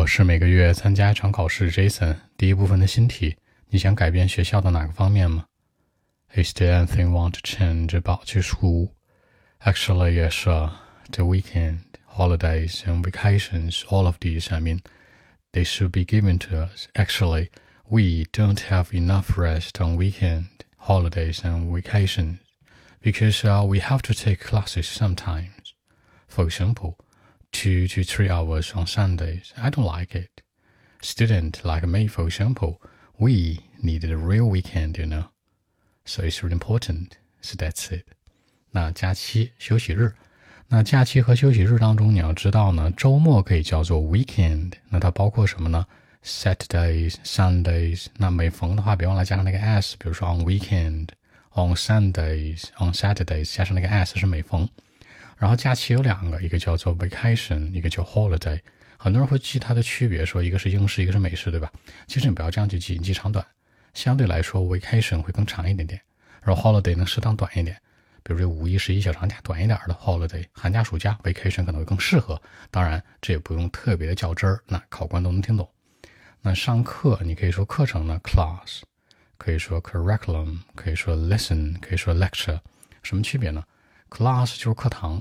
我是每个月参加一场考试，Jason。第一部分的新题，你想改变学校的哪个方面吗？Is there anything want to change about your school? Actually, yes, uh, the weekend, holidays, and vacations, all of these, I mean, they should be given to us. Actually, we don't have enough rest on weekend, holidays, and vacations because uh, we have to take classes sometimes. For example, two to three hours on Sundays. I don't like it. Student like me, for example, we need a real weekend, you know. So it's really important. So that's it. 那假期休息日，那假期和休息日当中，你要知道呢，周末可以叫做 weekend。那它包括什么呢？Saturdays, Sundays。那每逢的话，别忘了加上那个 s，比如说 on weekend, on Sundays, on Saturdays，加上那个 s 是每逢。 然后假期有两个，一个叫做 vacation，一个叫 holiday。很多人会记它的区别，说一个是英式，一个是美式，对吧？其实你不要这样去记，你记长短。相对来说，vacation 会更长一点点，然后 holiday 能适当短一点。比如这五一、十一小长假短一点的 holiday，寒假、暑假 vacation 可能会更适合。当然，这也不用特别的较真儿，那考官都能听懂。那上课你可以说课程呢 class，可以说 curriculum，可以说 lesson，可以说 lecture，什么区别呢？class 就是课堂。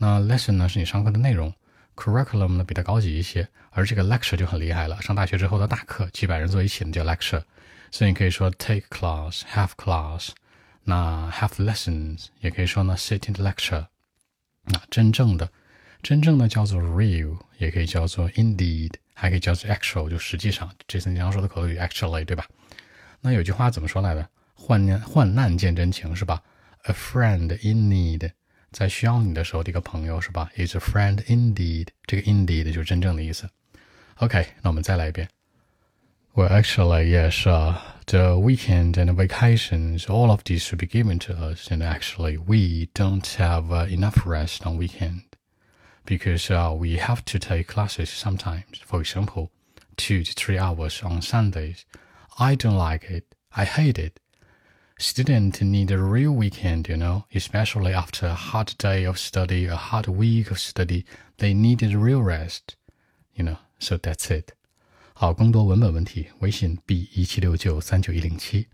那 lesson 呢是你上课的内容，curriculum 呢比它高级一些，而这个 lecture 就很厉害了。上大学之后的大课，几百人坐一起的叫 lecture，所以你可以说 take class，have class，那 have lessons 也可以说呢 sit in lecture。那真正的，真正的叫做 real，也可以叫做 indeed，还可以叫做 actual，就实际上，这次你要说的口语 actually，对吧？那有句话怎么说来的？患难患难见真情，是吧？A friend in need。在需要你的时候的一个朋友是吧？Is a friend indeed。这个 indeed 就是真正的意思。OK，那我们再来一遍。Well, actually, yes, uh, the weekend and vacations, all of these should be given to us. And actually, we don't have uh, enough rest on weekend because uh, we have to take classes sometimes. For example, two to three hours on Sundays. I don't like it. I hate it. Students need a real weekend, you know, especially after a hard day of study, a hard week of study. They need a real rest, you know. So that's it. 好，更多文本问题，微信 b 一七六九三九一零七。